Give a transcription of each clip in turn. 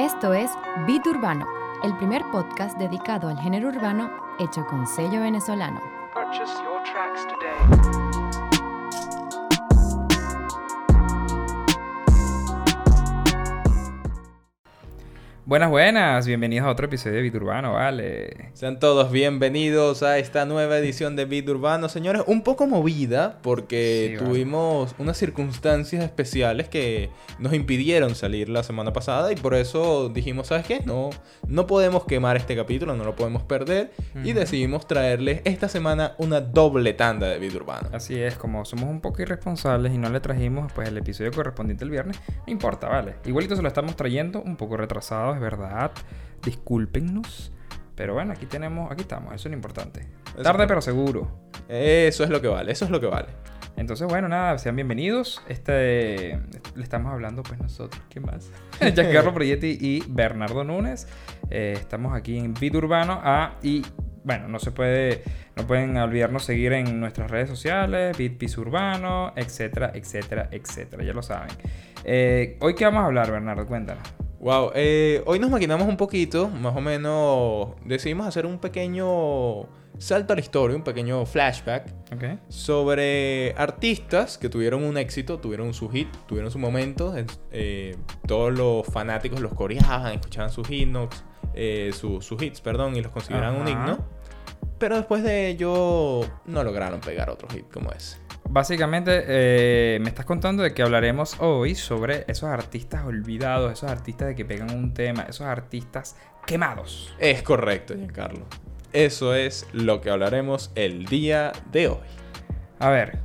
Esto es Beat Urbano, el primer podcast dedicado al género urbano hecho con sello venezolano. Buenas, buenas, bienvenidos a otro episodio de Beat Urbano, vale. Sean todos bienvenidos a esta nueva edición de Beat Urbano. Señores, un poco movida porque Sí, vale. tuvimos unas circunstancias especiales que nos impidieron salir la semana pasada y por eso dijimos, ¿sabes qué? No, no podemos quemar este capítulo, no lo podemos perder y decidimos traerles esta semana una doble tanda de Beat Urbano. Así es, como somos un poco irresponsables y no le trajimos pues el episodio correspondiente el viernes, no importa, vale. Igualito se lo estamos trayendo, un poco retrasado, es verdad. Discúlpennos. Pero bueno, aquí tenemos, aquí estamos, eso es lo importante. Eso Tarde pero seguro. Eso es lo que vale, eso es lo que vale. Entonces, bueno, nada, sean bienvenidos. Este, le estamos hablando, pues nosotros, ¿qué más? Giancarlo Proietti y Bernardo Núñez. Eh, estamos aquí en Beat Urbano. Ah, y bueno, no se puede, no pueden olvidarnos seguir en nuestras redes sociales, Beat Urbano, etcétera, etcétera, etcétera. Ya lo saben. Eh, Hoy, ¿qué vamos a hablar, Bernardo? Cuéntanos. Wow, eh, hoy nos maquinamos un poquito, más o menos decidimos hacer un pequeño salto a la historia, un pequeño flashback sobre artistas que tuvieron un éxito, tuvieron su hit, tuvieron su momento. eh, todos los fanáticos los coreaban, escuchaban sus himnos, eh, su- sus hits, perdón, y los consideraban un himno. Pero después de ello no lograron pegar otro hit como ese. Básicamente, eh, me estás contando de que hablaremos hoy sobre esos artistas olvidados, esos artistas de que pegan un tema, esos artistas quemados. Es correcto, Giancarlo. Eso es lo que hablaremos el día de hoy. A ver,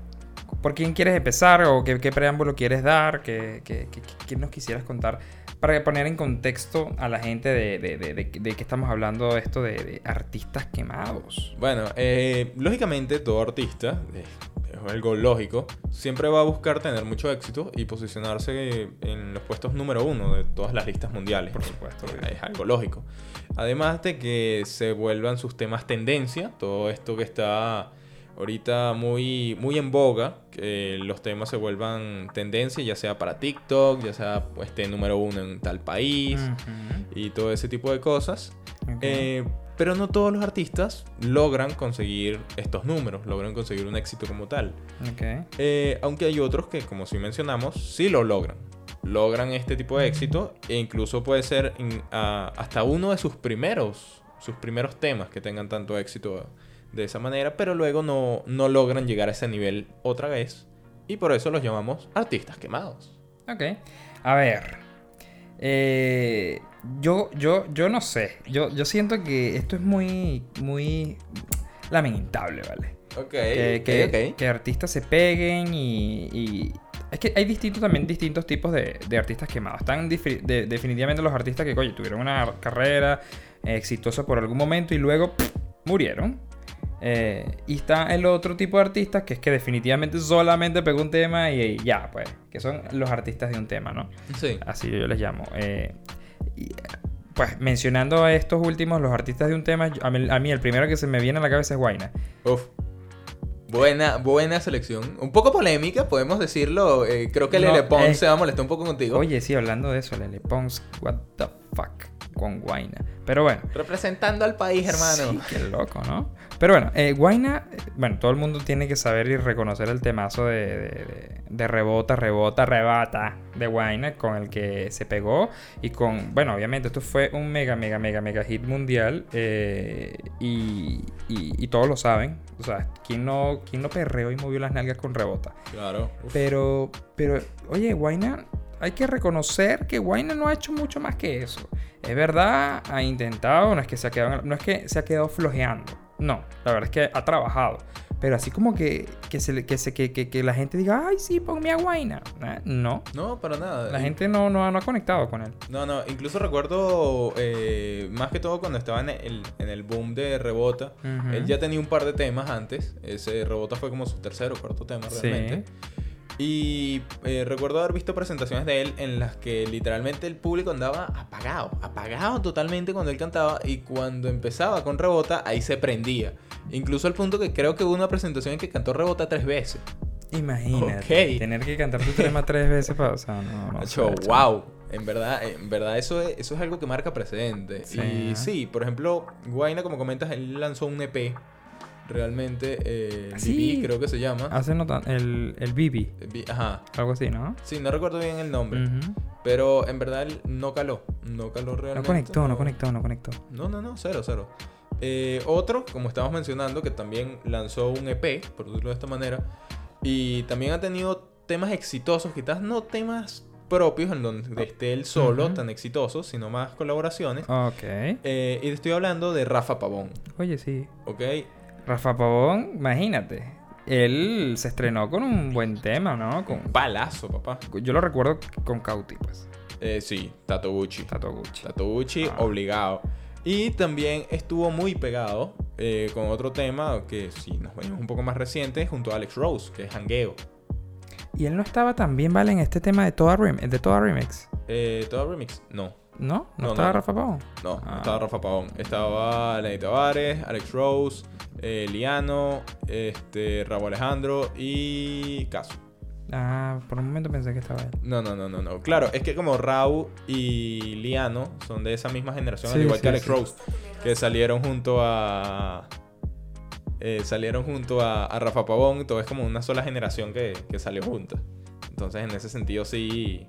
¿por quién quieres empezar o qué, qué preámbulo quieres dar? ¿Qué, qué- qué- qué nos quisieras contar? Para poner en contexto a la gente de, de, de, de- que estamos hablando esto de, de artistas quemados. Bueno, eh, lógicamente todo artista, es algo lógico, siempre va a buscar tener mucho éxito y posicionarse en los puestos número uno de todas las listas mundiales. Por supuesto, Eh. Es algo lógico. Además de que se vuelvan sus temas tendencia, todo esto que está ahorita muy, muy en boga, los temas se vuelvan tendencia, ya sea para TikTok, ya sea pues, esté número uno en tal país y todo ese tipo de cosas. Eh, pero no todos los artistas logran conseguir estos números, logran conseguir un éxito como tal. Eh, aunque hay otros que, como sí mencionamos, sí lo logran. Logran este tipo de éxito e incluso puede ser in- a- hasta uno de sus primeros, sus primeros temas que tengan tanto éxito de esa manera, pero luego no, no logran llegar a ese nivel otra vez y por eso los llamamos artistas quemados. Ok. A ver. Eh, yo, yo, yo no sé. Yo, yo siento que esto es muy, muy lamentable, ¿vale? Ok, que, que- que artistas se peguen y, y- Es que hay distintos también distintos tipos de, de artistas quemados. Están de- definitivamente los artistas que, oye, tuvieron una carrera eh, exitosa por algún momento y luego pff, murieron. Eh, y está el otro tipo de artistas que es que definitivamente solamente pegó un tema y, y ya, pues. Que son los artistas de un tema, ¿no? Sí. Así yo les llamo. Eh, y, pues mencionando a estos últimos, los artistas de un tema, yo- a mí, a mí el primero que se me viene a la cabeza es Guaina. Uf. Buena, buena selección. Un poco polémica, podemos decirlo. Eh, creo que No, Lele Pons se va a molestar un poco contigo. Oye, sí, hablando de eso, Lele Pons, what the fuck, con Guaina. Pero bueno. Representando al país, hermano. Sí, qué loco, ¿no? Pero bueno, eh, Guaina, bueno, todo el mundo tiene que saber y reconocer el temazo de, de- de- de rebota, rebota, rebata de Guaina con el que se pegó y con, bueno, obviamente esto fue un mega, mega, mega, mega hit mundial eh, y, y- y todos lo saben. O sea, ¿quién no, quién no perreó y movió las nalgas con rebota? Claro. Uf. Pero, pero, oye, Guaina, hay que reconocer que Guaina no ha hecho mucho más que eso. Es verdad, ha intentado, no es que se ha quedado, no es que se ha quedado flojeando. No, la verdad es que ha trabajado. Pero así como que, que, se, que, se, que, que, que la gente diga, ay, sí, ponme a Guaina. Eh, No, No, para nada. la In- gente no, no, ha- no ha conectado con él. No, no, incluso recuerdo eh, más que todo cuando estaba en el, en el boom de Rebota. Ujú. Él ya tenía un par de temas antes. Ese Rebota fue como su tercer o cuarto tema Sí. Y eh, recuerdo haber visto presentaciones de él en las que literalmente el público andaba apagado, apagado totalmente cuando él cantaba y cuando empezaba con Rebota ahí se prendía. Incluso al punto que creo que hubo una presentación en que cantó Rebota tres veces. Imagínate. Ok. Tener que cantar tu tema tres veces para. O sea, no, no. Sé, wow. En verdad, en verdad eso es, eso es algo que marca precedente. Sí. Y sí, por ejemplo, Guaina, como comentas, él lanzó un EP. Realmente, eh, Sí. BB, creo que se llama. Hace no tan- el, el bi- Ajá. algo así, ¿no? Sí, no recuerdo bien el nombre. Pero en verdad no caló. No caló No realmente. conectó, no conectó, no conectó. No, no, no, cero, cero. Eh, otro, como estábamos mencionando, que también lanzó un EP, por decirlo de esta manera, y también ha tenido temas exitosos, quizás no temas propios en donde esté él solo tan exitosos, sino más colaboraciones. Ok. Eh, y estoy hablando de Rafa Pavón, Oye, sí. ¿ok? Rafa Pavón, imagínate. Él se estrenó con un buen tema, ¿no? Con, Palazo, papá. yo lo recuerdo con Cauti, pues. Eh, sí, Tato Gucci. Tato Gucci. Tato Gucci, Ah. obligado. Y también estuvo muy pegado eh, con otro tema que, si nos venimos un poco más reciente, junto a Alex Rose, que es Hangueo. Y él no estaba también, ¿vale? En este tema de Toda, Rem de toda Remix. Eh, ¿Todo remix? No. ¿No? ¿No, No, estaba no. Rafa Pavón? No, no Ah. estaba Rafa Pavón. Estaba Lenny Tavares, Alex Rose, eh, Liano, este, Rabo Alejandro y Caso. Ah, por un momento pensé que estaba él. No, no, no, no, no. Claro, es que como Raúl y Liano son de esa misma generación, al igual sí, que Alex sí. Rose, que salieron junto a. eh, salieron junto a, a Rafa Pavón, todo es como una sola generación que, que salió junta. Entonces, en ese sentido, sí.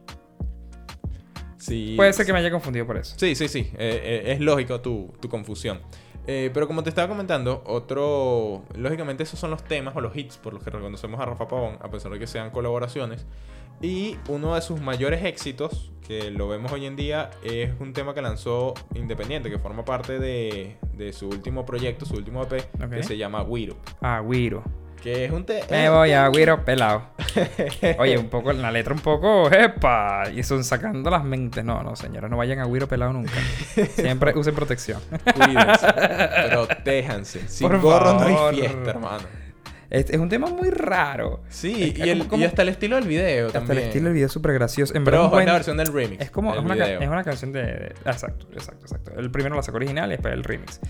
Sí. Puede ser que me haya confundido por eso. Sí, sí, sí. eh, eh, es lógico tu, tu confusión. Eh, pero como te estaba comentando, otro. Lógicamente, esos son los temas o los hits por los que reconocemos a Rafa Pavón, a pesar de que sean colaboraciones. Y uno de sus mayores éxitos, que lo vemos hoy en día, es un tema que lanzó independiente, que forma parte de, de su último proyecto, su último EP, Ok. que se llama Wiro. Ah, Guiro. Que es un tema. Me voy a Guiro pelado. Oye, un poco, la letra un poco, ¡epa! Y son sacando las mentes. No, no, señores, no vayan a Guiro pelado nunca. Siempre usen protección. Cuídense, protéjanse. Sin Por gorro no favor. hay fiesta, hermano. Es, es un tema muy raro. Sí, Es- y, el- como- y hasta el estilo del video Hasta también. el estilo del video es súper gracioso. En Pero verdad, es la versión del remix. Es como es una, es una canción de, de- ah, Exacto, exacto, exacto. El primero la sacó original y después el remix.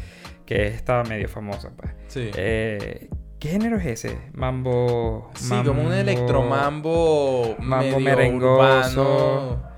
Que está medio famosa, pues. Sí. Eh, ¿Qué género es ese? Mambo. Sí, como un electromambo Mambo medio merengoso. urbano.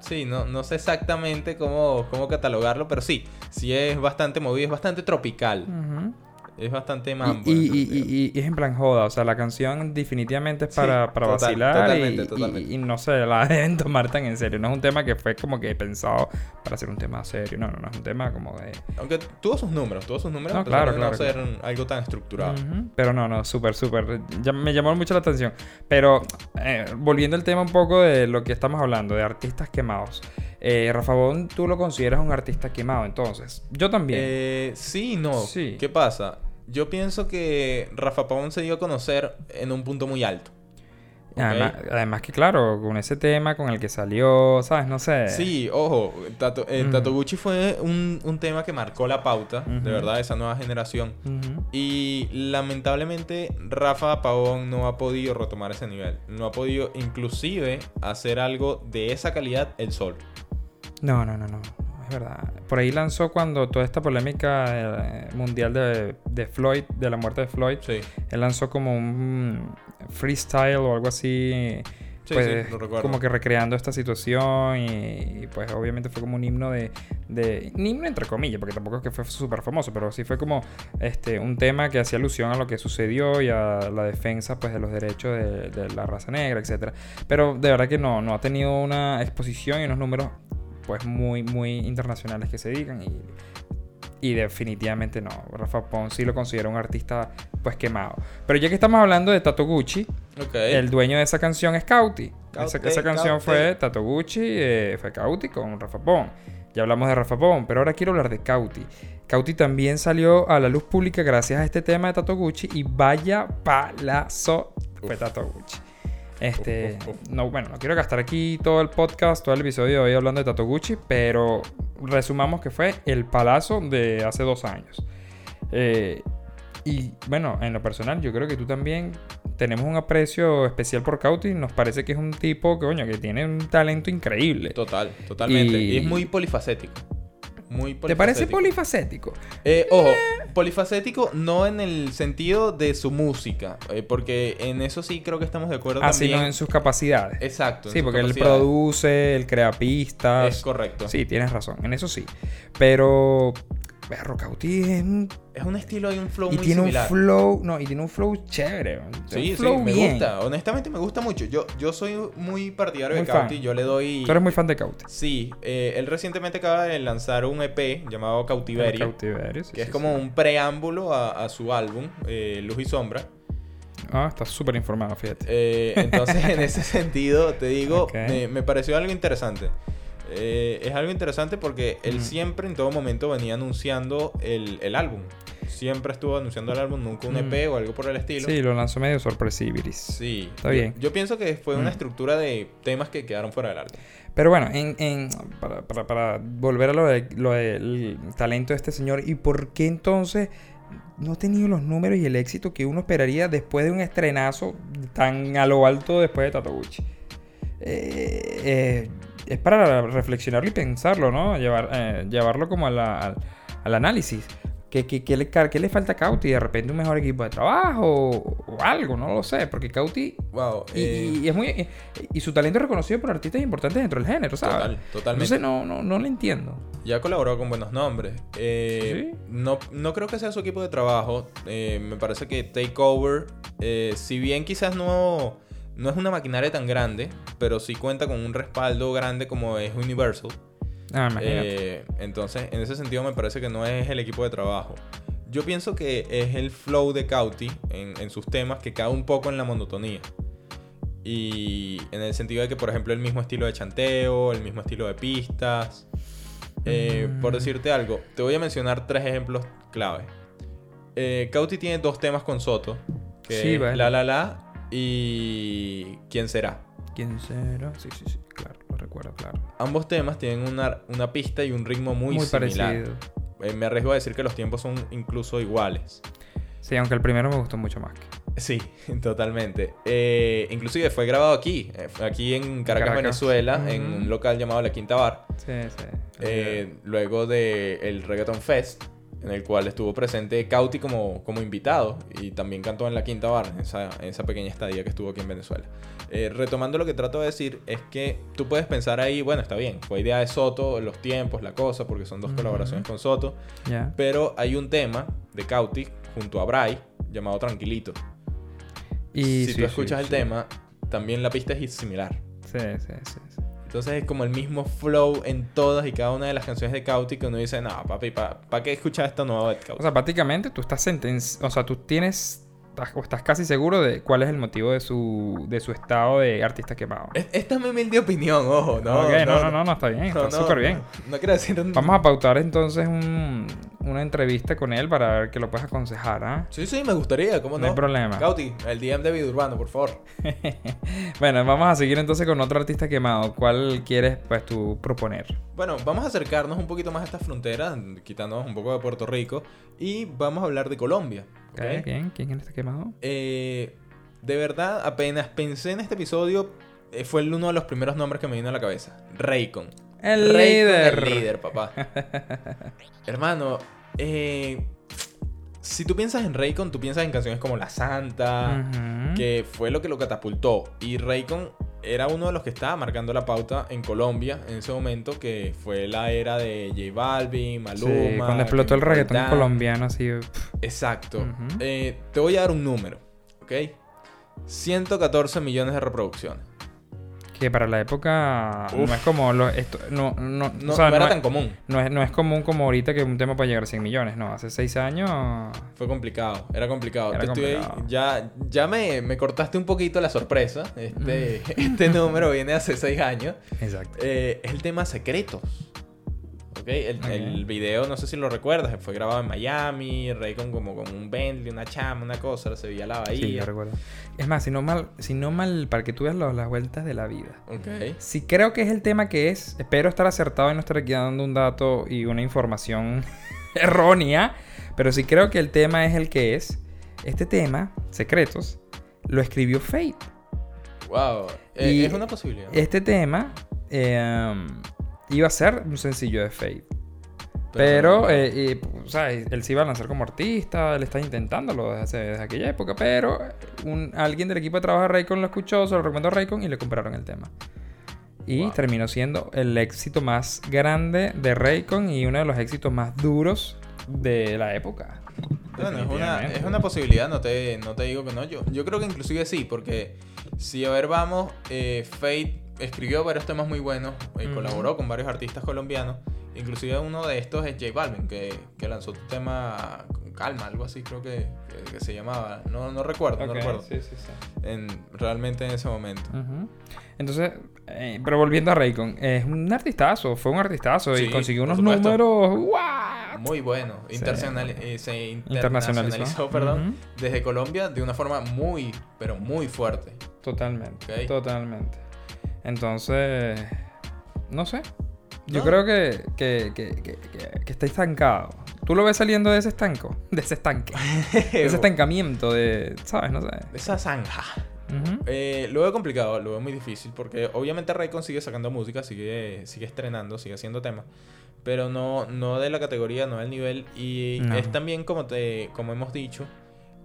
Sí, no, no sé exactamente cómo, cómo catalogarlo, pero sí, sí es bastante movido, es bastante tropical. Ujú. Es bastante Y, mambo. y, y- sentido. y- y es en plan joda, o sea, la canción definitivamente es Sí, para, para total- vacilar totalmente, totalmente. y no se la deben tomar tan en serio. No es un tema que fue como que pensado para ser un tema serio, no, no, no, es un tema como de... Aunque tuvo sus números, tuvo sus números, No, claro, claro, no ser algo tan estructurado. Pero no, no, súper, súper. Me llamó mucho la atención. Pero eh, volviendo al tema un poco de lo que estamos hablando, de artistas quemados. Eh, Rafa Bon, tú lo consideras un artista quemado, entonces. Yo también. Eh, sí, no. Sí. ¿Qué pasa? Yo pienso que Rafa Pavón se dio a conocer en un punto muy alto. además, además que, claro, con ese tema con el que salió, ¿sabes? No sé. Sí, ojo, Tato, eh. Tato Gucci fue un, un tema que marcó la pauta, de verdad, de esa nueva generación. Y lamentablemente Rafa Pavón no ha podido retomar ese nivel. No ha podido inclusive hacer algo de esa calidad el sol. No, no, no, no. Es verdad. Por ahí lanzó cuando toda esta polémica eh, mundial de, de Floyd, de la muerte de Floyd, Sí, él lanzó como un freestyle o algo así. sí, pues, sí, lo recuerdo. como que recreando esta situación y, y, pues obviamente fue como un himno de, de un himno entre comillas porque tampoco es que fue súper famoso pero sí fue como este un tema que hacía alusión a lo que sucedió y a la defensa pues de los derechos de, de la raza negra etcétera pero de verdad que no no ha tenido una exposición y unos números pues muy muy internacionales que se digan y y definitivamente no. Rafa Pon sí lo considero un artista pues quemado. Pero ya que estamos hablando de Tato Gucci, el dueño de esa canción es Cauti. Esa, Cauti, esa canción Cauti. fue Tato Gucci, eh, fue Cauti con Rafa Pon. Ya hablamos de Rafa Pon, pero ahora quiero hablar de Cauti. Cauti también salió a la luz pública gracias a este tema de Tato Gucci y vaya palazo fue. Tato Gucci. Este, Uf, uf, uf. no, bueno, no quiero gastar aquí todo el podcast, todo el episodio de hoy hablando de Tato Gucci, pero resumamos que fue el palazo de hace dos años. Eh, y bueno, en lo personal, yo creo que tú también tenemos un aprecio especial por Cauti. Nos parece que es un tipo que, coño, que tiene un talento increíble. Total, totalmente. Y- Y... es muy polifacético. Muy ¿Te parece polifacético. polifacético? Eh, ojo, polifacético no en el sentido de su música, eh, porque en eso sí creo que estamos de acuerdo Ah, también. sino en sus capacidades. Exacto. Sí, porque él produce, él crea pistas. Es correcto. Sí, tienes razón, en eso sí. Pero, Berro Cauti es un- Es un estilo y un flow y muy tiene similar. un flow, no, y tiene un flow chévere. un Sí, sí, flow me bien. gusta. Honestamente me gusta mucho. Yo, yo soy muy partidario Muy de Cauti. fan. Yo le doy... Tú eres muy fan de Cauti. Sí, eh, él recientemente acaba de lanzar un EP llamado Cautiverio. Cautiverio, sí, que es como un preámbulo a, a su álbum, eh, Luz y Sombra. Ah, estás súper informado, fíjate. Eh, entonces, en ese sentido, te digo, me, me pareció algo interesante. Eh, es algo interesante porque él siempre, en todo momento, venía anunciando el, el álbum. Siempre estuvo anunciando el álbum, nunca un EP o algo por el estilo. Sí, lo lanzó medio sorpresibiris. Sí. Está bien. Yo, pienso que fue una estructura de temas que quedaron fuera del álbum. Pero bueno, en, en- para, para- para volver a lo, de- lo del talento de este señor, ¿y por qué entonces no ha tenido los números y el éxito que uno esperaría después de un estrenazo tan a lo alto después de Tataguchi? Eh, eh, es para reflexionarlo y pensarlo, ¿no? Llevar, eh, llevarlo como a la- al, al análisis. ¿Qué, qué, qué le, qué le falta a Cauti? ¿De repente un mejor equipo de trabajo o, o algo? No lo sé, porque Cauti... Wow. Y, y es muy y, su talento es reconocido por artistas importantes dentro del género, ¿sabes? Total, totalmente. Entonces no, no, no lo entiendo. Ya colaboró con buenos nombres. Eh, ¿Sí? no, no creo que sea su equipo de trabajo. Eh, me parece que Takeover, eh, si bien quizás no, no es una maquinaria tan grande, pero sí cuenta con un respaldo grande como es Universal. Ah, imagínate. Eh, entonces, en ese sentido me parece que no es el equipo de trabajo. Yo pienso que es el flow de Cauti en, en sus temas que cae un poco en la monotonía. Y en el sentido de que, por ejemplo, el mismo estilo de chanteo, el mismo estilo de pistas. Eh, Por Mm. decirte algo, te voy a mencionar tres ejemplos clave. Eh, Cauti tiene dos temas con Soto, que Sí, vale. La La La y ¿Quién será? ¿Quién será? Sí, sí, sí, claro, lo recuerdo, claro. Ambos temas tienen una, una pista y un ritmo muy, similar. parecido. Eh, me arriesgo a decir que los tiempos son incluso iguales. Sí, aunque el primero me gustó mucho más. Sí, totalmente. Eh, inclusive fue grabado aquí, eh, aquí en Caracas, Caracas. Venezuela, en un local llamado La Quinta Bar. Sí, sí. Eh, luego del el Reggaeton Fest, en el cual estuvo presente Cauti como, como invitado y también cantó en La Quinta Bar, en esa, en esa pequeña estadía que estuvo aquí en Venezuela. Eh, retomando lo que trato de decir, es que tú puedes pensar ahí, bueno, está bien, fue idea de Soto, los tiempos, la cosa, porque son dos colaboraciones con Soto, ya. pero hay un tema de Cauti junto a Bray llamado Tranquilito. Y si sí, tú sí, escuchas el sí. tema, también la pista es similar. Sí, sí, sí. Entonces es como el mismo flow en todas y cada una de las canciones de Cauti que uno dice, no, papi, ¿para qué escuchar esta nueva de Cauti? O sea, prácticamente tú estás sentenci... O sea, tú tienes... estás- O estás casi seguro de cuál es el motivo de su, de su estado de artista quemado. Es- Esta es mi humilde opinión, ojo, no. Ok, no, no, no, no, está bien, está no, súper bien. No, quiero decir... Vamos a pautar entonces un- una entrevista con él para ver que lo puedes aconsejar, ¿ah? Sí, sí, me gustaría, ¿cómo No no? hay problema. Cauti, el DM de Vida Urbano, por favor. bueno, vamos a seguir entonces con otro artista quemado. ¿Cuál quieres, pues, tú proponer? Bueno, vamos a acercarnos un poquito más a esta frontera, quitándonos un poco de Puerto Rico, y vamos a hablar de Colombia. ¿Ok? Ok, ¿Quién? ¿Quién está quemado? Eh, de verdad, apenas pensé en este episodio, eh, fue uno de los primeros nombres que me vino a la cabeza. Raycon. El Raycon, líder. El líder, papá. Hermano, eh, si tú piensas en Raycon, tú piensas en canciones como La Santa, que fue lo que lo catapultó. Y Raycon era uno de los que estaba marcando la pauta en Colombia en ese momento, que fue la era de J Balvin, Maluma. Sí, cuando explotó el reggaetón colombiano, así. Exacto. Eh, te voy a dar un número, ¿ok? 114 millones de reproducciones. Que para la época Uf. no es como. Lo, esto, no, no, No, o sea, no era no tan es- común. No es, no es común como ahorita que un tema puede llegar a 100 millones, no. Hace 6 años. Fue complicado, era complicado. Era Te ya ya me, me cortaste un poquito la sorpresa. Este, este número viene hace 6 años. Exacto. Eh, es el tema secretos. ¿Ok? El, video, no sé si lo recuerdas, fue grabado en Miami, como con un Bentley, una chama, una cosa, se veía la Sí, bahía. yo recuerdo. Es más, si no mal, si no mal, para que tú veas las vueltas de la vida. ok. Si creo que es el tema que es, espero estar acertado y no estar aquí dando un dato y una información errónea, pero si creo que el tema es el que es, este tema, Secretos, lo escribió Fate. Wow. Eh, Y es una posibilidad. Este tema eh, um, iba a ser un sencillo de Fate. Pero, eh, o sea, él se iba a lanzar como artista, él está intentándolo desde, hace- desde aquella época, pero un, alguien del equipo de trabajo de Raycon lo escuchó, se lo recomendó a Raycon y le compraron el tema. Y Wow. terminó siendo el éxito más grande de Raycon y uno de los éxitos más duros de la época. Bueno, es una, es una posibilidad, no te, no te digo que no. Yo, yo creo que inclusive sí, porque si a ver vamos, eh, Fate escribió varios temas muy buenos y Ujú. colaboró con varios artistas colombianos. Inclusive uno de estos es J Balvin, que, que lanzó un tema con calma, algo así creo que, que- que se llamaba. No, no recuerdo, no recuerdo. sí, sí, sí. En, realmente en ese momento. Entonces, eh, pero volviendo a Raycon, es un artistazo, fue un artistazo y consiguió unos números. Muy bueno. Sí. Internacional, eh, se Internacionalizó. internacionalizó, perdón, desde Colombia de una forma muy, pero muy fuerte. Totalmente, totalmente. Entonces, no sé. Yo No. creo que, que, que, está estancado. ¿Tú lo ves saliendo de ese estanco? De ese estanque. De ese estancamiento de... ¿Sabes? No sé. Esa zanja. Ujú. Eh, lo veo complicado, lo veo muy difícil, porque obviamente Raycon sigue sacando música, sigue, sigue estrenando, sigue haciendo temas, pero no, no de la categoría, no del nivel, y No. es también como, te, como hemos dicho,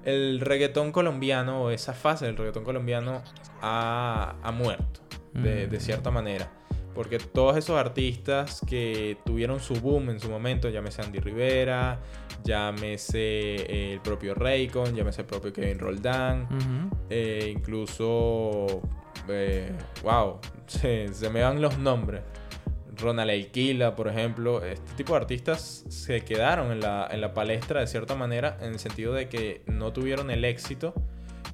el reggaetón colombiano, o esa fase del reggaetón colombiano, ha, ha muerto, de, de Mm. cierta manera. Porque todos esos artistas que tuvieron su boom en su momento, llámese Andy Rivera, llámese eh, el propio Raycon, llámese el propio Kevin Roldán, eh, incluso, eh, wow, se, se me van los nombres. Ronald Alquila, por ejemplo, este tipo de artistas se quedaron en la, en la palestra de cierta manera, en el sentido de que no tuvieron el éxito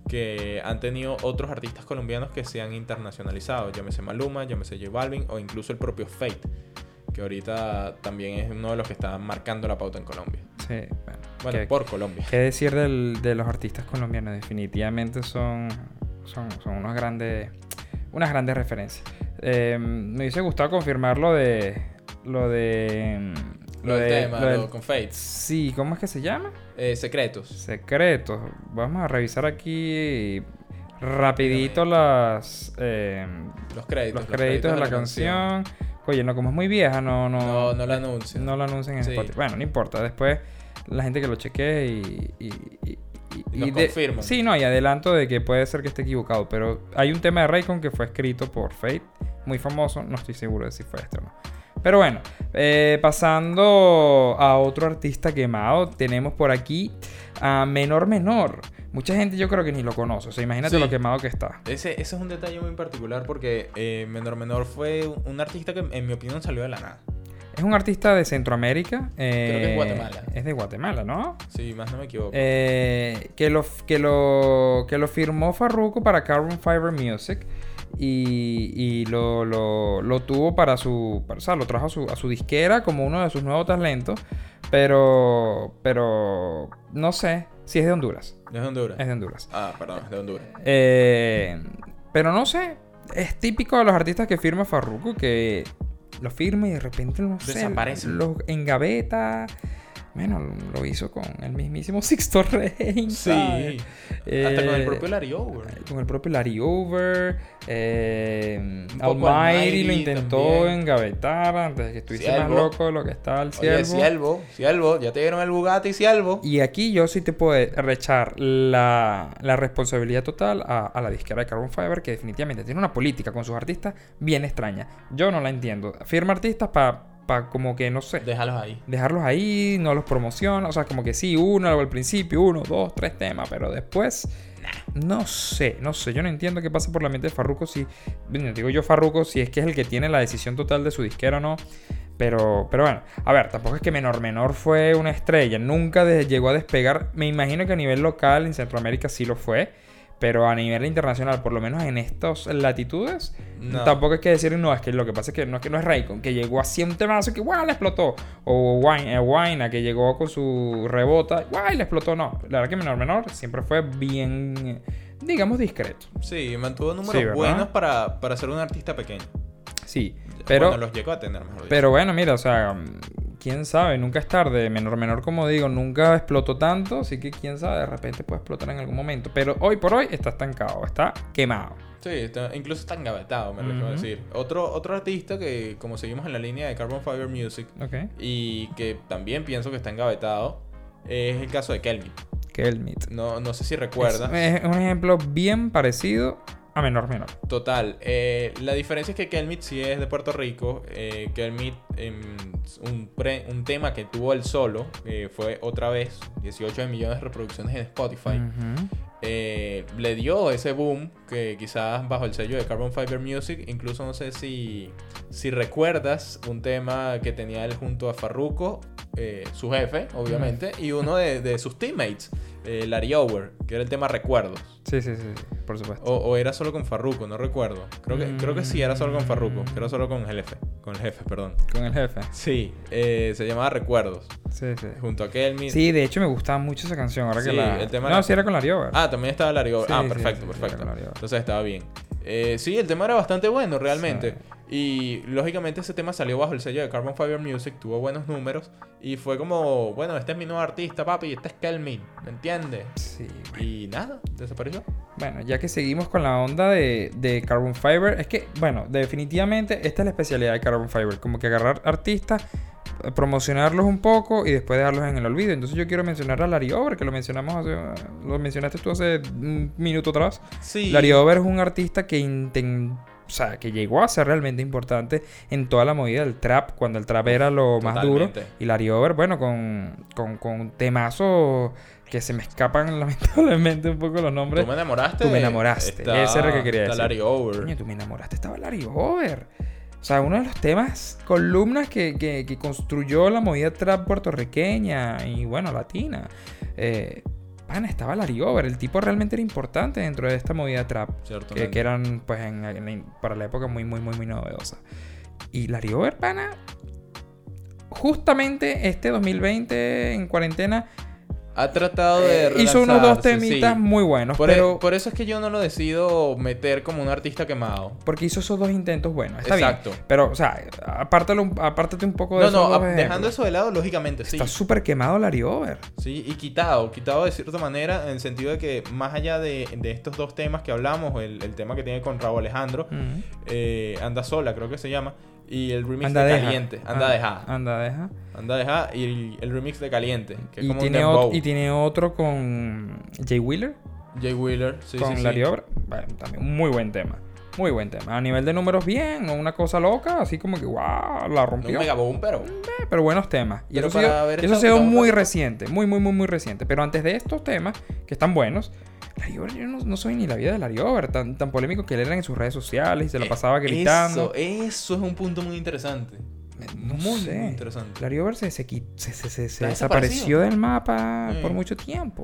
que han tenido otros artistas colombianos que se han internacionalizado, llámese Maluma, llámese J Balvin o incluso el propio Fate, que ahorita también es uno de los que está marcando la pauta en Colombia. Sí, bueno. Bueno, ¿Qué, por Colombia. qué decir del- de los artistas colombianos? Definitivamente son, son, son unos grandes, unas grandes referencias. Eh, me hubiese gustado confirmar lo de... Lo de... Lo del de- tema, lo del- lo con Fate. Sí, ¿cómo es que se llama? Eh, secretos. Secretos. Vamos a revisar aquí rapidito las, eh, Los créditos. los créditos de la canción. Oye, no, como es muy vieja, no, no, No, no la anuncian. no lo anuncian en Sí. Spotify. Bueno, no importa. Después la gente que lo chequee y... y, y- y-. Sí, no, y adelanto de que puede ser que esté equivocado. Pero hay un tema de Raycon que fue escrito por Fate, muy famoso. No estoy seguro de si fue este o no. Pero bueno, eh, pasando a otro artista quemado, tenemos por aquí a Menor Menor. Mucha gente yo creo que ni lo conoce. O sea, imagínate Sí. lo quemado que está. Ese, ese es un detalle muy particular porque eh, Menor Menor fue un, artista que, en mi opinión, salió de la nada. Es un artista de Centroamérica. eh, Creo que es Guatemala. Es de Guatemala, ¿no? Si más no me equivoco. Eh, que, lo, que, lo, que lo firmó Farruko para Carbon Fiber Music y, y lo, lo, lo tuvo para su. para- o sea, lo trajo a su, a su disquera como uno de sus nuevos talentos. Pero. Pero. No sé si es de Honduras. ¿Es de Honduras? Es de Honduras. Ah, perdón, es de Honduras. Eh, pero no sé. Es típico de los artistas que firma Farruko que lo firma y de repente no sé, Desaparecen. lo engaveta. Bueno, lo hizo con el mismísimo Sixto Rey. Sí. Hasta con el propio Larry Over. Con el propio Larry Over. Eh, Almighty lo intentó también. engavetar antes de que estuviese más Siervo. loco de lo que estaba el Oye, ciervo. Cielvo, Cielvo, ya te dieron el Bugatti, Cielvo. Y aquí yo sí te puedo rechar la, la responsabilidad total a, a la disquera de Carbon Fiber, que definitivamente tiene una política con sus artistas bien extraña. Yo no la entiendo. Firma artistas para como que, no sé, Déjalos ahí. dejarlos ahí, no los promociona. O sea, como que sí, uno al principio, uno, dos, tres temas, pero después... No sé, no sé, yo no entiendo qué pasa por la mente de Farruko si, digo yo Farruko, si es que es el que tiene la decisión total de su disquera o no, pero, pero bueno, a ver, tampoco es que Menor Menor fue una estrella, nunca de- llegó a despegar, me imagino que a nivel local en Centroamérica sí lo fue, pero a nivel internacional, por lo menos en estas latitudes, No. tampoco es que decir, no, es que lo que pasa es que no es que no es Raycon, que llegó así a un temazo que ¡guau! le explotó, o Wine, eh, Wayna, que llegó con su rebota, ¡guau! le explotó, no, la verdad que Menor Menor siempre fue bien, digamos, discreto, Sí, mantuvo números buenos para, para ser un artista pequeño. sí, pero... Bueno, los llegó a tener, mejor dicho. Pero bueno, mira, o sea, quién sabe, nunca es tarde. Menor, menor, como digo, nunca explotó tanto, así que quién sabe, de repente puede explotar en algún momento. Pero hoy por hoy está estancado, está quemado. Sí, está- incluso está engavetado, me refiero a decir. Otro, otro artista que, como seguimos en la línea de Carbon Fiber Music, y que también pienso que está engavetado, es el caso de Kelvin. Kelmit. No, no sé si recuerdas. Es, es un ejemplo bien parecido a menor menor. Total. eh, la diferencia es que Kelmit sí es de Puerto Rico. Eh, Kelmit, em, un, pre- un tema que tuvo él solo, eh, fue otra vez 18 millones de reproducciones en Spotify. Eh, le dio ese boom que quizás bajo el sello de Carbon Fiber Music, incluso no sé si, si recuerdas un tema que tenía él junto a Farruko, su jefe, obviamente, y uno de, de sus teammates, eh, Larry Over, que era el tema Recuerdos. Sí, sí, sí, por supuesto. O, o era solo con Farruko, no recuerdo. Creo que, creo que sí era solo con Farruko, que era solo con el jefe, con el jefe, perdón. Con el jefe. Sí, eh, se llamaba Recuerdos, Sí, sí. junto a Kelmy. Sí, de hecho me gustaba mucho esa canción. Ahora que la. el tema no, era- sí era con la Over. Ah, también estaba Larry Over. Sí, ah, perfecto, sí, perfecto. Larry. Entonces estaba bien. Eh, sí, el tema era bastante bueno, realmente. Y lógicamente ese tema salió bajo el sello de Carbon Fiber Music, tuvo buenos números. Y fue como, bueno, este es mi nuevo artista, papi, este es Kelmin, ¿me entiendes? Sí, bueno. Y nada, desapareció. Bueno, ya que seguimos con la onda de, de Carbon Fiber, es que, bueno, definitivamente esta es la especialidad de Carbon Fiber, como que agarrar artistas, promocionarlos un poco y después dejarlos en el olvido. Entonces yo quiero mencionar a Larry Over, que lo mencionamos hace, lo mencionaste tú hace un minuto atrás. Sí. Larry Over es un artista que inten- o sea, que llegó a ser realmente importante en toda la movida del trap, cuando el trap era lo más duro. Y Larry Over, bueno, con, con, con temazos que se me escapan lamentablemente un poco los nombres. Tú me enamoraste. Tú me enamoraste. Está- Ese era el que quería está decir. Larry Over. Coño, tú me enamoraste, estaba Larry Over. O sea, uno de los temas, columnas que, que- que construyó la movida trap puertorriqueña y bueno, latina. Eh, pana, estaba Larry Over. El tipo realmente era importante dentro de esta movida trap. Que, que eran, pues, en- en- para la época muy, muy, muy, muy novedosa. Y Larry Over, pana, justamente este 2020 en cuarentena Ha tratado de. eh, hizo unos dos temitas sí. muy buenos. Por, e- pero por eso es que yo no lo decido meter como un artista quemado. porque hizo esos dos intentos buenos. Está Exacto. bien. Pero, o sea, apártalo, apártate un poco de No, esos no, dos dejando eso de lado, lógicamente sí. Está súper quemado Larry Over. Sí, y quitado, quitado de cierta manera, en el sentido de que más allá de, de estos dos temas que hablamos, el, el tema que tiene con Raúl Alejandro, eh, Anda Sola, creo que se llama, y el remix Anda de deja. Caliente, Anda Ah, Deja, Anda deja. Anda Deja, y el, el remix de Caliente, que es Y como tiene, un y tiene otro con Jay Wheeler. Jay Wheeler, sí, con sí, sí. Larry Over. Bueno, también muy buen tema. Muy buen tema. A nivel de números, bien. No una cosa loca. Así como que, wow, la un rompió. megaboom, pero... Eh, pero buenos temas. Y Pero eso, ha sido, eso ha sido muy reciente. Muy, muy, muy, muy reciente. Pero antes de estos temas, que están buenos, Larry Over, yo no, no soy ni la vida de Larry Over. Tan, tan polémico que él era en sus redes sociales y se la Eh, pasaba gritando. Eso, eso es un punto muy interesante. No muy, sé. muy interesante. Larry Over se, se, se- se- se- desapareció del mapa por mucho tiempo.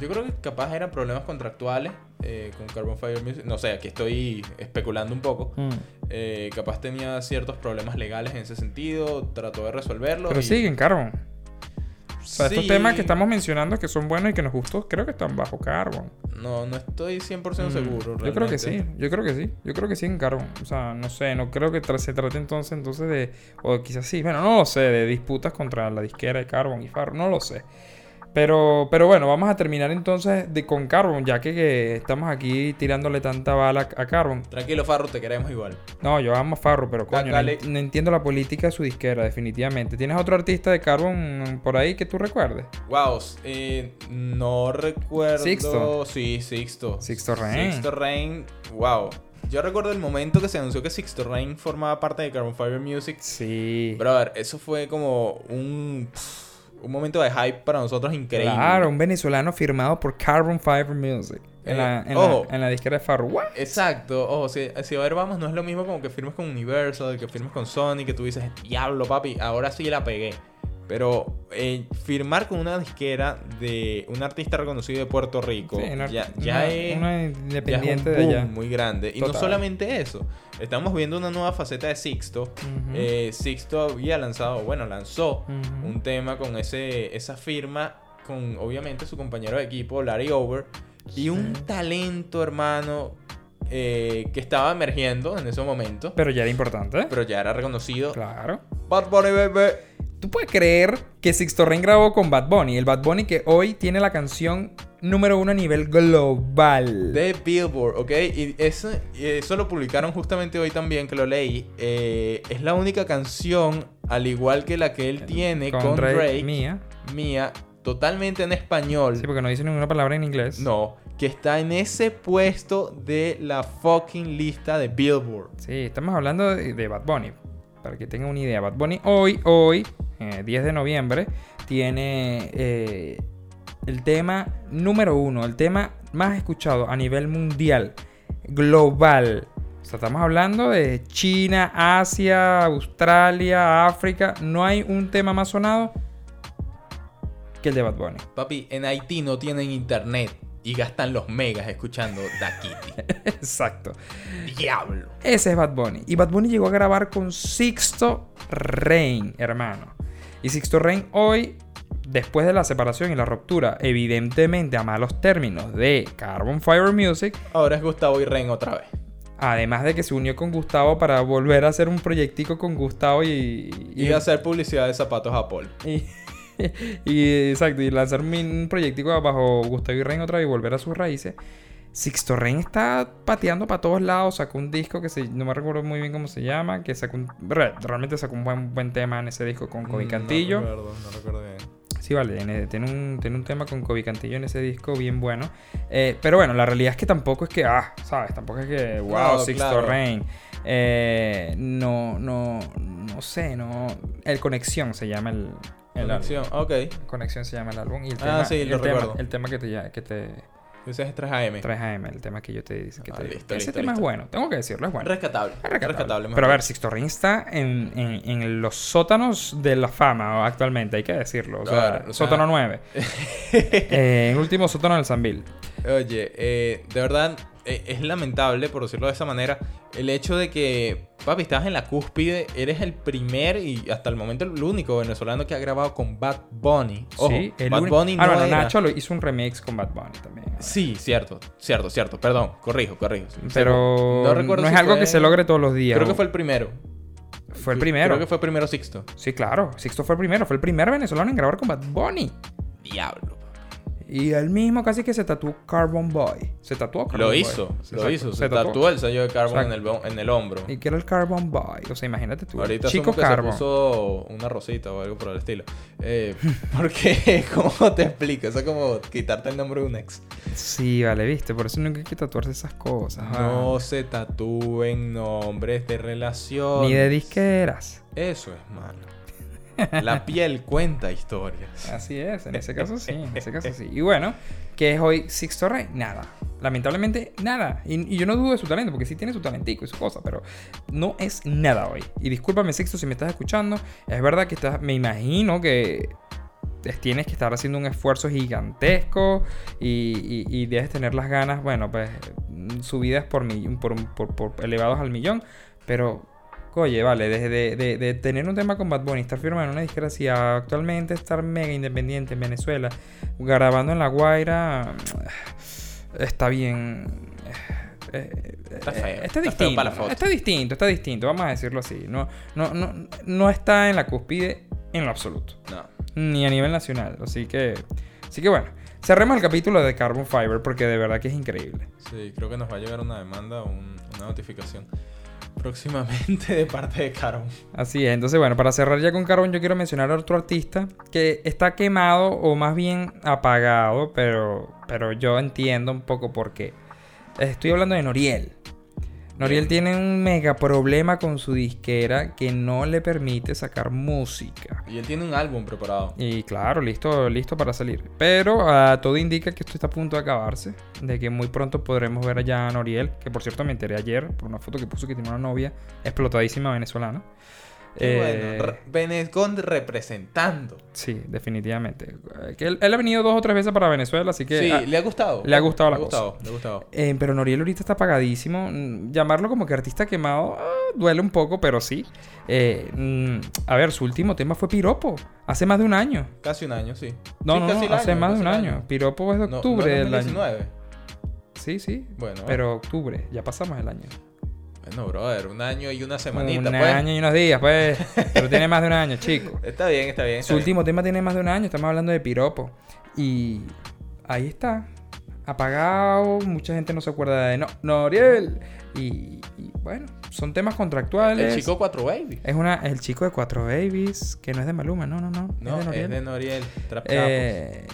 Yo creo que capaz eran problemas contractuales eh, con Carbon Fiber Music. No sé, aquí estoy especulando un poco. Mm. Eh, capaz tenía ciertos problemas legales en ese sentido, trató de resolverlos. Pero y- siguen, Carbon. O sea, estos Sí. temas que estamos mencionando que son buenos y que nos gustó, creo que están bajo Carbon. No, no estoy 100% Mm, seguro. Yo creo que realmente. sí, yo creo que sí, yo creo que sí en Carbon. O sea, no sé, no creo que tra- se trate entonces entonces de, o quizás sí, bueno, no lo sé, de disputas contra la disquera de Carbon y Farro, no lo sé. Pero, pero bueno, vamos a terminar entonces de, con Carbon, ya que, que estamos aquí tirándole tanta bala a Carbon. Tranquilo, Farro, te queremos igual. No, yo amo a Farro, pero coño, no, no entiendo la política de su disquera, definitivamente. ¿Tienes otro artista de Carbon por ahí que tú recuerdes? Wow, eh, no recuerdo. Sixto. Sí, Sixto. Sixto Rain. Sixto Rain, wow. Yo recuerdo el momento que se anunció que Sixto Rain formaba parte de Carbon Fiber Music. Sí. Brother, eso fue como un, un momento de hype para nosotros increíble. Claro, un venezolano firmado por Carbon Fiber Music. En, Eh, la, en, ojo. la, en la disquera de Farro. ¿What? Exacto, ojo, si, si a ver vamos, no es lo mismo como que firmes con Universal, que firmes con Sony, que tú dices, diablo papi, ahora sí la pegué. Pero eh, firmar con una disquera de un artista reconocido de Puerto Rico Sí, una, ya, ya una- es, una ya es independiente de allá. muy grande. Y no solamente eso, estamos viendo una nueva faceta de Sixto. Eh, Sixto había lanzado, bueno, lanzó un tema con ese, esa firma, con obviamente su compañero de equipo, Larry Over, y un talento, hermano, eh, que estaba emergiendo en ese momento, Pero ya era importante. pero ya era reconocido. Claro. Bad Bunny, baby. ¿Tú puedes creer que Sixto Rain grabó con Bad Bunny? El Bad Bunny que hoy tiene la canción número uno a nivel global. De Billboard, ¿ok? Y eso, lo publicaron justamente hoy también, que lo leí. Eh, es la única canción, al igual que la que él tiene con, Drake, Mía. mía, totalmente en español. Sí, porque no dice ninguna palabra en inglés. No, que está en ese puesto de la fucking lista de Billboard. Sí, estamos hablando de, de Bad Bunny. Para que tengan una idea, Bad Bunny hoy, hoy, eh, 10 de noviembre, tiene eh, el tema número uno, el tema más escuchado a nivel mundial, global. O sea, estamos hablando de China, Asia, Australia, África. No hay un tema más sonado que el de Bad Bunny. Papi, en Haití no tienen internet y gastan los megas escuchando Da Kitty. Exacto. Diablo. Ese es Bad Bunny. Y Bad Bunny llegó a grabar con Sixto Rain, hermano. Y Sixto Rain hoy, después de la separación y la ruptura, evidentemente a malos términos de Carbon Fire Music, Ahora es Gustavo y Ren otra vez. además de que se unió con Gustavo para volver a hacer un proyectico con Gustavo y... Y hacer publicidad de zapatos a Paul. y, y- exacto, y lanzar un proyectico bajo Gustavo Rein otra vez y volver a sus raíces. Sixto Rain está pateando para todos lados, sacó un disco que se, no me recuerdo muy bien cómo se llama, que sacó un, re- realmente sacó un buen, buen tema en ese disco con Kobe Mm, Cantillo. No recuerdo, no recuerdo bien. Sí, vale, tiene, tiene un, tiene un tema con Kobe Cantillo en ese disco bien bueno. Eh, pero bueno, la realidad es que tampoco es que, ah, ¿sabes? Tampoco es que, wow, Claro, Sixto claro. Rain. Eh, no, no, no sé, no. El Conexión se llama el, el Conexión, álbum. ok. Conexión se llama el álbum. Y el Ah, tema, sí, y lo el tema, recuerdo. el tema que te, que te Ese es 3AM. traes a M, el tema que yo te dije. Ah, te- ese listo, tema es listo. bueno, tengo que decirlo, es bueno. Rescatable. Es rescatable. Rescatable, Pero a ver. Sixto Rain está en, en- en los sótanos de la fama actualmente, hay que decirlo. O sea, Claro, o sea- sótano 9. Eh, en último sótano del Sanville. Oye, eh, de verdad es lamentable, por decirlo de esa manera, el hecho de que, papi, estás en la cúspide, eres el primer y hasta el momento el único venezolano que ha grabado con Bad Bunny. Ojo, sí, el Bad único- Bunny Ah, no bueno, era- Nacho lo hizo un remix con Bad Bunny también. Sí, cierto, cierto, cierto. Perdón, corrijo, corrijo. Pero no, recuerdo es si algo fue- que se logre todos los días. Creo que fue el primero. fue el primero. Creo que fue primero Sixto. Sí, claro. Sixto fue el primero. Fue el primer venezolano en grabar con Bad Bunny. Diablo. Y él mismo casi que se tatuó Carbon Boy. Se tatuó Carbon Lo Boy. hizo, lo Exacto, hizo. Se, tatuó. tatuó el sello de Carbon en el, en el hombro. Y que era el Carbon Boy. O sea, imagínate tú. Ahorita Chico que Carbon. se puso una rosita o algo por el estilo. Eh, porque, ¿cómo te explico? Eso es como quitarte el nombre de un ex. Sí, vale, viste. Por eso nunca hay que tatuarse esas cosas. No vale. se tatúen nombres de relación. Ni de disqueras. Eso es malo. La piel cuenta historias. Así es, en ese caso sí, en ese caso sí. Y bueno, ¿qué es hoy Sixto Rey? Nada. Lamentablemente, nada. Y, y yo no dudo de su talento, porque sí tiene su talentico y su cosa, pero no es nada hoy. Y discúlpame, Sixto, si me estás escuchando. Es verdad que estás, me imagino que es- tienes que estar haciendo un esfuerzo gigantesco y, y- y debes tener las ganas, bueno, pues subidas por, mi- por, por- por elevados al millón, pero Oye, vale, desde de, de- de tener un tema con Bad Bunny, estar firmando en una disquera así, a actualmente estar mega independiente en Venezuela, grabando en La Guaira, está bien. eh, Está eh, feo, Está está feo distinto. para la foto. Está distinto, está distinto, vamos a decirlo así. No, no, no, no está en la cúspide en lo absoluto. No. Ni a nivel nacional. Así que. Así que bueno. Cerremos el capítulo de Carbon Fiber porque de verdad que es increíble. Sí, creo que nos va a llegar una demanda o un- una notificación próximamente de parte de Carbon. Así es, entonces bueno, para cerrar ya con Carbon yo quiero mencionar a otro artista que está quemado o más bien apagado, pero, pero yo entiendo un poco por qué. Estoy hablando de Noriel. Noriel tiene un mega problema con su disquera que no le permite sacar música. Y él tiene un álbum preparado. Y claro, listo, listo para salir. Pero ah, todo indica que esto está a punto de acabarse. De que muy pronto podremos ver allá a Noriel. Que por cierto me enteré ayer por una foto que puso que tiene una novia explotadísima venezolana. Eh, bueno. Representando. Sí, definitivamente. Eh, él, él ha venido dos o tres veces para Venezuela, así que... sí, ah, le ha gustado. le ha gustado la le ha cosa. Le ha gustado. eh, pero Noriel ahorita está apagadísimo. Mm, Llamarlo como que artista quemado ah, duele un poco, pero sí. Eh, mm, a ver, su último tema fue Piropo. Hace más de un año. Casi un año, sí. No, Sí, no, casi no, hace año, más de un año. Piropo es de No, octubre del año. 2019. Sí, sí. Bueno, Pero octubre, ya pasamos el año. Bueno, brother, un año y una semanita, un pues. año y unos días, pues. Pero tiene más de un año, chico. Está bien, está bien. está Su bien. último tema tiene más de un año, estamos hablando de Piropo. Y ahí está. Apagado, mucha gente no se acuerda de no, Noriel. Y, y bueno, son temas contractuales. El chico 4 Baby. Es una, el chico de cuatro babies, que no es de Maluma, no, no, no. No, es de Noriel. es de Noriel. Eh,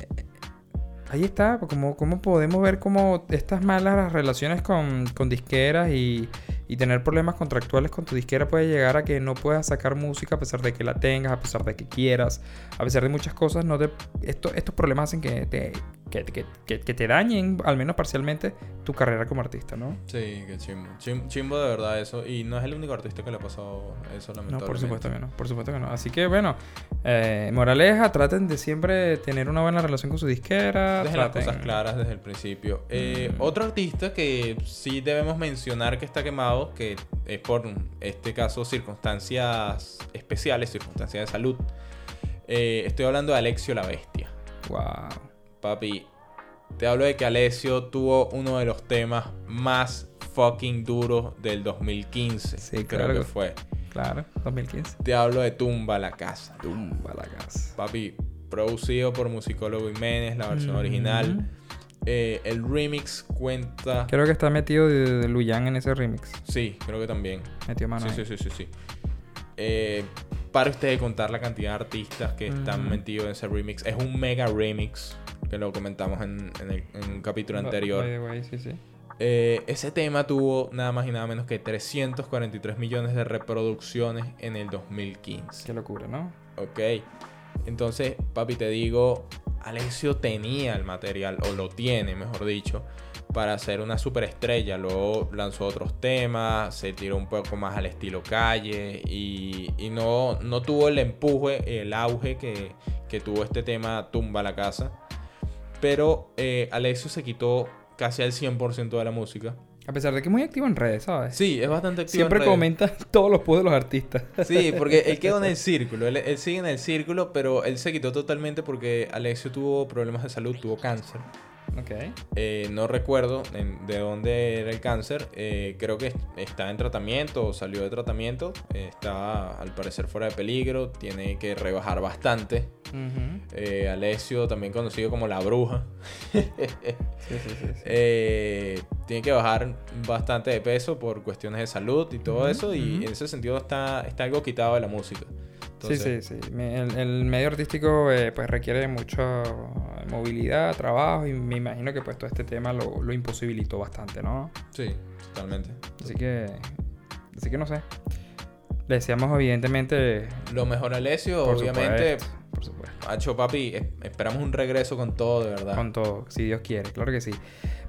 ahí está, pues, como, como podemos ver cómo estas malas relaciones con, con disqueras y, y tener problemas contractuales con tu disquera puede llegar a que no puedas sacar música a pesar de que la tengas, a pesar de que quieras, a pesar de muchas cosas. No te, esto, estos problemas hacen que te, que, que- que- que te dañen, al menos parcialmente, tu carrera como artista, ¿no? Sí, qué chimbo. Chim- chimbo de verdad eso. Y no es el único artista que le ha pasado eso, No, lamentablemente. por supuesto que no, por supuesto que no. Así que bueno, eh, moraleja, traten de siempre tener una buena relación con su disquera. Dejen las traten- cosas claras desde el principio. Eh, Mm. Otro artista que sí debemos mencionar que está quemado, que es por este caso circunstancias especiales, circunstancias de salud. Eh, estoy hablando de Alexio la Bestia. Wow. Papi, te hablo de que Alessio tuvo uno de los temas más fucking duros del 2015. Sí, creo claro. que fue. Claro, 2015. Te hablo de Tumba la Casa. Tumba la casa. Papi, producido por Musicólogo Jiménez, la versión Mm. original. Eh, el remix cuenta. Creo que está metido de, de Luyan en ese remix. Sí, creo que también. Metió mano. Sí, ahí. sí, sí, sí, sí. Eh, para usted de contar la cantidad de artistas que están Ujú. metidos en ese remix. Es un mega remix que lo comentamos en, en el- en un capítulo anterior. way, sí, sí. Eh, ese tema tuvo nada más y nada menos que 343 millones de reproducciones en el 2015. Qué locura, ¿no? Ok. Entonces, papi, te digo, Alexio tenía el material, o lo tiene, mejor dicho, para ser una superestrella. Luego lanzó otros temas, se tiró un poco más al estilo calle y, y no, no tuvo el empuje, el auge que, que tuvo este tema Tumba la Casa. Pero eh, Alexio se quitó casi al 100% de la música. A pesar de que es muy activo en redes, ¿sabes? Sí, es bastante activo. en Siempre redes. comenta todos los posts de los artistas. Sí, porque él quedó en el círculo, él, él sigue en el círculo, pero él se quitó totalmente porque Alexio tuvo problemas de salud, tuvo cáncer. Ok. Eh, no recuerdo en- de dónde era el cáncer, eh, creo que está en tratamiento o salió de tratamiento, eh, está al parecer fuera de peligro, tiene que rebajar bastante. Alessio, también conocido como la bruja, Sí, sí, sí. sí. tiene que bajar bastante de peso por cuestiones de salud y todo eso, y en ese sentido está, está algo quitado de la música. Entonces, sí, sí, sí. El, el medio artístico eh, pues requiere mucha movilidad, trabajo y me imagino que pues todo este tema lo, lo imposibilitó bastante, ¿no? Sí, totalmente. Así que, así que no sé. Le deseamos evidentemente, Lo mejor a Alessio, obviamente, supuesto, por supuesto, Hacho Papi, es- esperamos un regreso con todo, de verdad. con todo, si Dios quiere, claro que sí.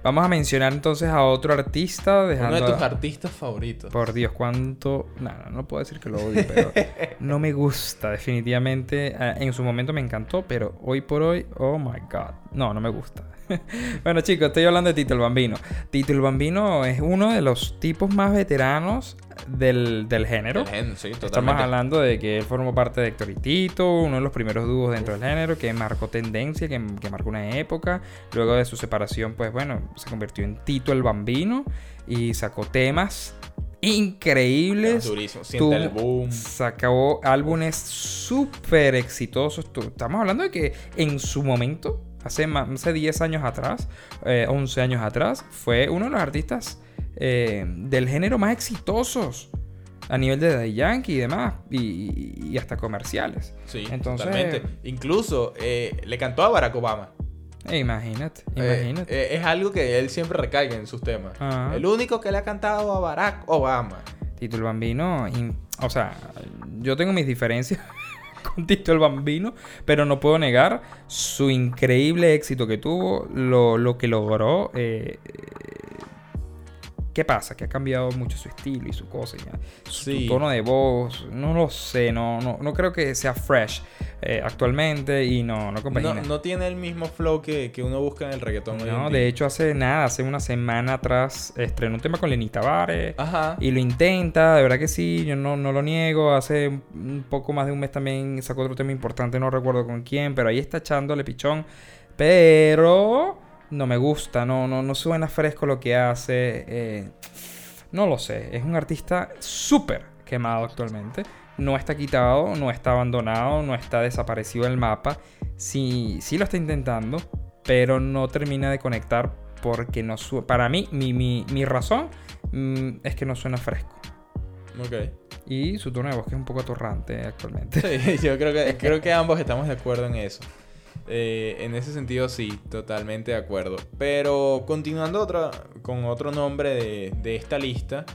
Vamos a mencionar entonces a otro artista, dejando Uno de tus a- artistas favoritos. Por Dios, cuánto. No, no, no puedo decir que lo odio, pero no me gusta, definitivamente. Ah, En su momento me encantó, pero hoy por hoy, oh my god. No, no me gusta. bueno, chicos, estoy hablando de Tito el Bambino. Tito el Bambino es uno de los tipos más veteranos del, del género. Gen, sí, Estamos hablando de que él formó parte de Héctor y Tito, uno de los primeros dúos dentro del género, que marcó tendencia, que, que marcó una época. Luego de su separación, pues bueno, se convirtió en Tito el Bambino y sacó temas increíbles. Durísimo. El boom. Sacó álbumes súper exitosos. Estamos hablando de que en su momento, hace, más, hace 10 años atrás, eh, 11 años atrás, fue uno de los artistas eh, del género más exitosos a nivel de Daddy Yankee y demás, y, y- y hasta comerciales. Sí, Entonces- totalmente. Incluso eh, le cantó a Barack Obama. Eh, imagínate, Eh, imagínate. eh, es algo que él siempre recaiga en sus temas. Ajá. El único que le ha cantado a Barack Obama. Tito el Bambino, in- o sea, yo tengo mis diferencias con Tito el Bambino, pero no puedo negar su increíble éxito que tuvo, lo, lo que logró. eh, ¿Qué pasa? Que ha cambiado mucho su estilo y su cosa, y su Sí. tono de voz, no lo sé, no, no, no creo que sea fresh eh, actualmente y no, no compagina. no tiene el mismo flow que, que uno busca en el reggaetón. hoy en No, día. de hecho hace nada, hace una semana atrás estrenó un tema con Lenny Tavares. Ajá. Y lo intenta, de verdad que sí, yo no, no lo niego. Hace un poco más de un mes también sacó otro tema importante, no recuerdo con quién, pero ahí está echándole pichón. Pero no me gusta, no, no, no suena fresco lo que hace. eh, no lo sé, es un artista súper quemado actualmente. No está quitado, no está abandonado, no está desaparecido del mapa. Sí, sí lo está intentando, pero no termina de conectar porque no su Para mí, mi, mi, mi razón mm, es que no suena fresco. Ok. Y su tono de voz que es un poco atorrante actualmente. Sí, yo creo que, creo que ambos estamos de acuerdo en eso. Eh, en ese sentido, sí, totalmente de acuerdo. Pero continuando otra, con otro nombre de, de esta lista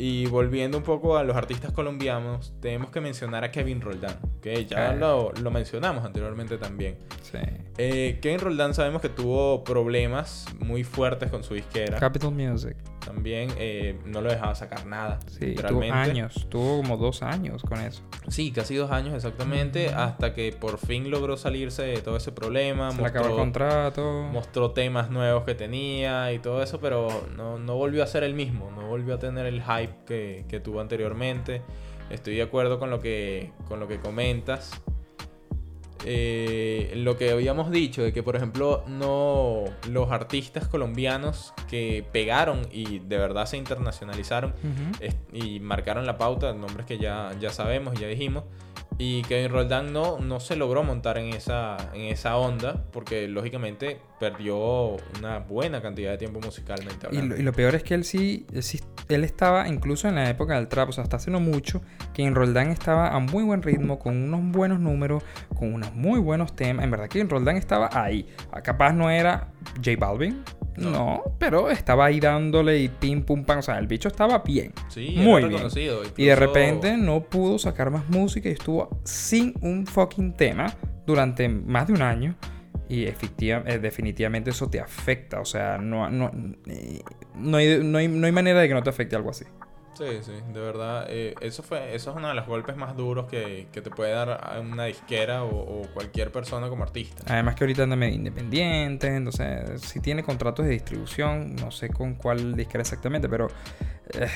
y volviendo un poco a los artistas colombianos, tenemos que mencionar a Kevin Roldán, que ya lo, lo mencionamos anteriormente también. Sí. Eh, Kevin Roldán sabemos que tuvo problemas muy fuertes con su disquera. Capital Music. También eh, no lo dejaba sacar nada. Sí, tuvo años. Tuvo como dos años con eso. Sí, casi dos años exactamente, hasta que por fin logró salirse de todo ese problema. Se le acabó el contrato. mostró temas nuevos que tenía y todo eso, pero no, no volvió a ser el mismo, no volvió a tener el hype que, que tuvo anteriormente. Estoy de acuerdo con lo que, con lo que comentas. Eh, lo que habíamos dicho de que, por ejemplo, no los artistas colombianos que pegaron y de verdad se internacionalizaron y marcaron la pauta, nombres que ya, ya sabemos y ya dijimos. Y Kevin Roldán no, no se logró montar en esa, en esa onda porque lógicamente perdió una buena cantidad de tiempo musicalmente Y lo, y lo peor es que él sí, él sí- él estaba incluso en la época del trap, o sea, hasta hace no mucho, que en Roldán estaba a muy buen ritmo, con unos buenos números, con unos muy buenos temas. En verdad que en Roldán estaba ahí. Ah, Capaz no era J Balvin, no. No. pero estaba ahí dándole y pim pum pam, o sea, el bicho estaba bien. Sí, muy bien. reconocido. Y de incluso- repente no pudo sacar más música y estuvo sin un fucking tema durante más de un año. Y efectiva- eh, definitivamente eso te afecta. O sea, no, no, eh, no, hay, no, hay, no hay manera de que no te afecte algo así. Sí, sí, de verdad. eh, eso fue eso es uno de los golpes más duros que, que te puede dar a una disquera o, o cualquier persona como artista. Además que ahorita anda medio independiente. Entonces, si tiene contratos de distribución, no sé con cuál disquera exactamente, pero eh,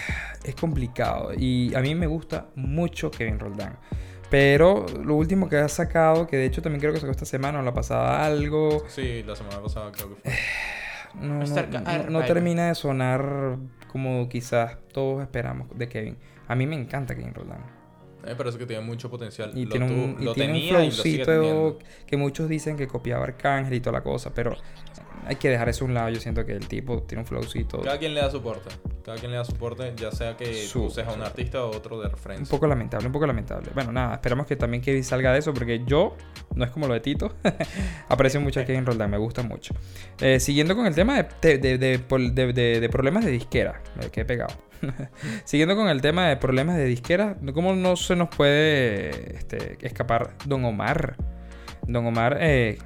es complicado. Y a mí me gusta mucho Kevin Roldán. Pero lo último que ha sacado, que de hecho también creo que sacó esta semana o la pasada algo, Sí, la semana pasada creo que fue. no, no- termina de sonar como quizás todos esperamos de Kevin. A mí me encanta Kevin Roldán. A mí me parece que tiene mucho potencial. Y lo tiene un, y lo tiene un flowcito que muchos dicen que copiaba Arcángel y toda la cosa, pero hay que dejar eso a un lado. Yo siento que el tipo tiene un flowcito Cada quien le da soporte. Cada quien le da soporte, ya sea que tú Súper, seas un artista o otro de un referencia. poco lamentable, un poco lamentable. Bueno, nada, esperamos que también Kevin salga de eso, porque yo, no es como lo de Tito, aprecio mucho a Kevin Roldán, me gusta mucho. Eh, siguiendo con el tema de- de problemas de disquera, me quedé pegado. siguiendo con el tema de problemas de disquera, ¿cómo no se nos puede este, escapar Don Omar? Don Omar, eh,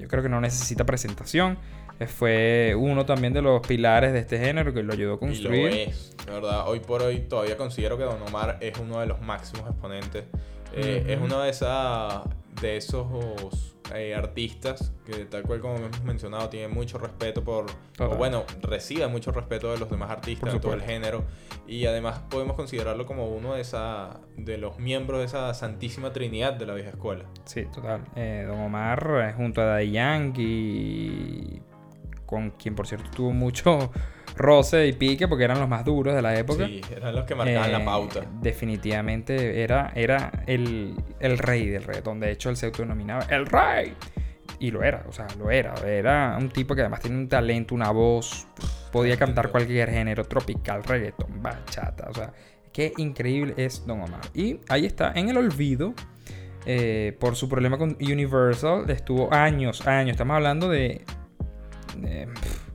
yo creo que no necesita presentación. eh, Fue uno también de los pilares de este género que lo ayudó a Y lo construir. es, de verdad. Hoy por hoy todavía considero que Don Omar es uno de los máximos exponentes. Eh. Es uno de, esa, de esos eh, artistas que, tal cual como hemos mencionado, tiene mucho respeto por. O bueno, recibe mucho respeto de los demás artistas, de todo el género. Y además podemos considerarlo como uno de, esa, de los miembros de esa santísima trinidad de la vieja escuela. Sí, total. Eh, Don Omar eh, junto a Daddy Yankee, con quien por cierto tuvo mucho roce y pique porque eran los más duros de la época. Sí, eran los que marcaban Eh, la pauta. Definitivamente era, era el, el rey del reggaetón. De hecho, él se autodenominaba el rey. Y lo era, o sea, lo era. Era un tipo que además tenía un talento, una voz. Podía cantar cualquier género, tropical, reggaetón, bachata. O sea, qué increíble es Don Omar. Y ahí está, en el olvido, eh, por su problema con Universal, estuvo años, años. Estamos hablando de.